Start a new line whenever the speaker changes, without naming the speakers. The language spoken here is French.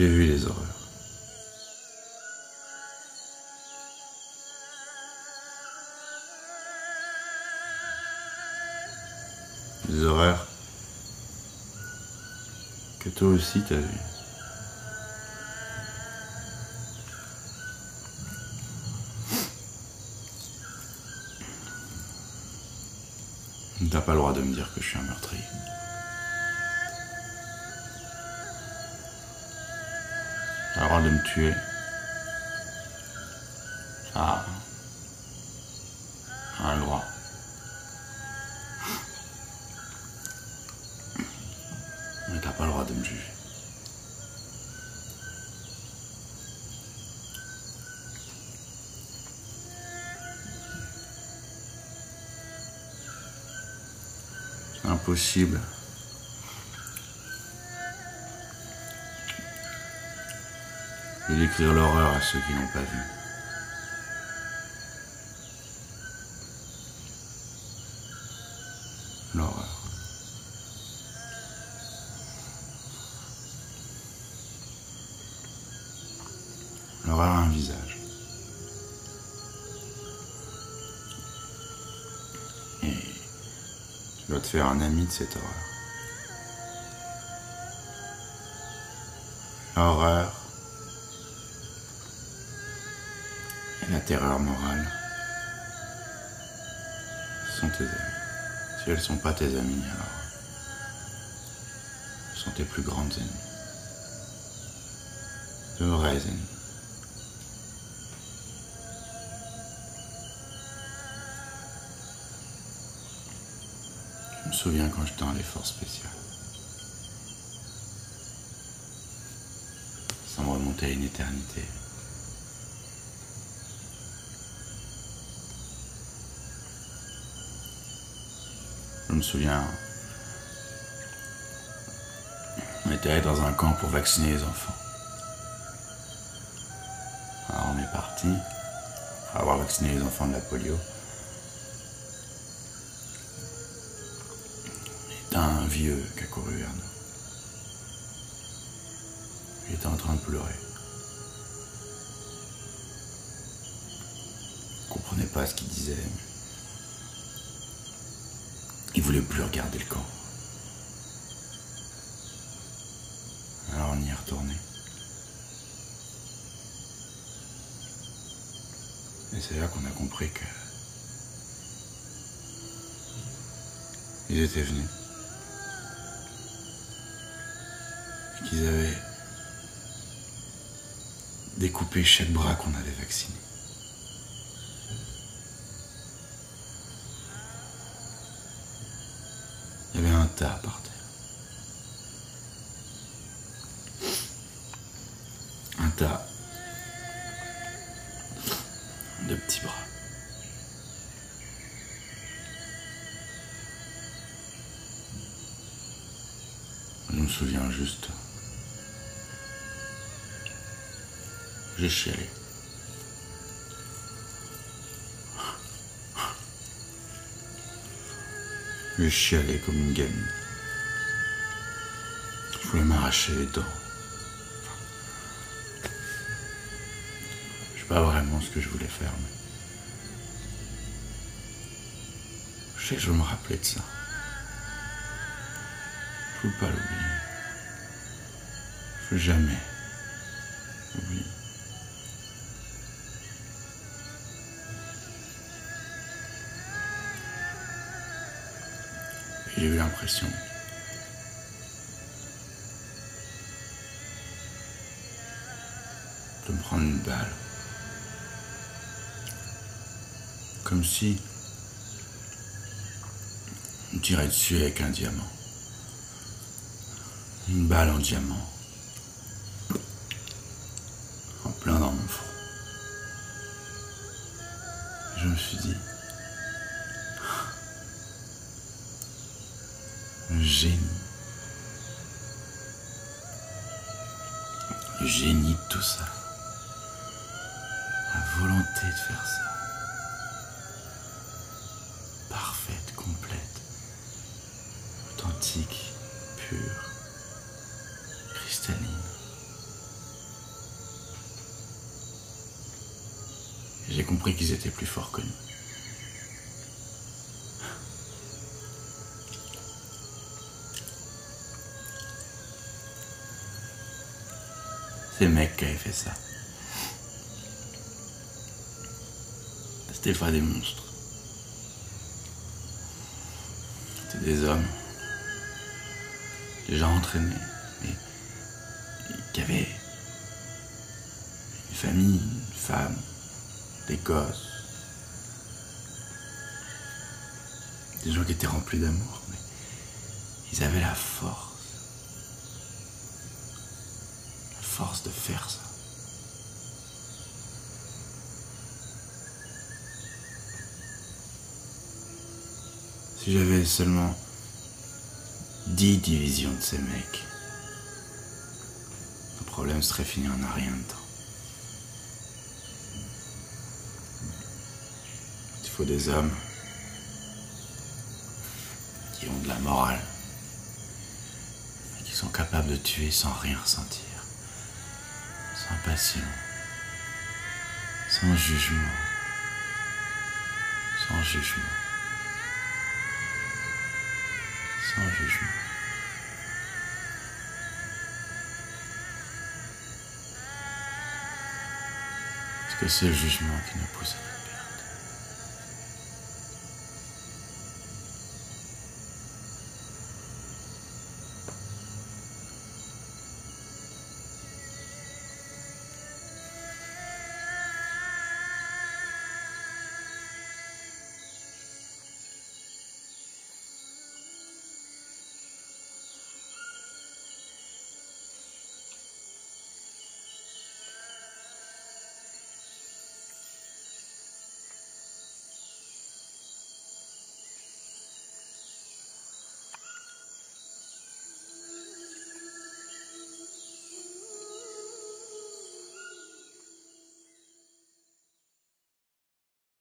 J'ai vu les horreurs. Des horreurs que toi aussi t'as vu. T'as pas le droit de me dire que je suis un meurtrier. De me tuer. Ah. Un droit. Mais t'as pas le droit de me juger. Impossible. De décrire l'horreur à ceux qui n'ont pas vu. L'horreur. L'horreur a un visage. Et tu dois te faire un ami de cette horreur. L'horreur la terreur morale sont tes amis. Si elles ne sont pas tes amies, alors sont tes plus grandes ennemies. De vraies ennemies. Je me souviens quand j'étais dans les forces spéciales. Ça me à une éternité. Je me souviens, on était allé dans un camp pour vacciner les enfants. Alors on est parti, avoir vacciné les enfants de la polio. Et un vieux qui a couru vers nous. Il était en train de pleurer. Je comprenais pas ce qu'il disait. Voulait plus regarder le camp. Alors on y est retourné. Et c'est là qu'on a compris que. Ils étaient venus. Et qu'ils avaient découpé chaque bras qu'on avait vacciné. Tas par terre. Un tas de petits bras. Je me souviens juste. J'ai chialé. J'ai chialé comme une gamine. Je voulais m'arracher les dents. Je sais pas vraiment ce que je voulais faire, mais. Je sais que je me rappeler de ça. Je veux pas l'oublier. Je veux jamais J'ai eu l'impression de me prendre une balle. Comme si on tirait dessus avec un diamant. Une balle en diamant. En plein dans mon front. Je me suis dit, génie. Le génie de tout ça. La volonté de faire ça. Parfaite, complète, authentique, pure, cristalline. J'ai compris qu'ils étaient plus forts que nous. C'est mecs qui avaient fait ça. C'était pas des monstres. C'était des hommes. Des gens entraînés. Mais qui avaient une famille, une femme, des gosses. Des gens qui étaient remplis d'amour. Mais ils avaient la force. La de faire ça. Si j'avais seulement dix divisions de ces mecs, le problème serait fini en un rien de temps. Il faut des hommes qui ont de la morale, et qui sont capables de tuer sans rien ressentir, sans passion, sans jugement, sans jugement. sans jugement. Est-ce que c'est le jugement qui nous pousserait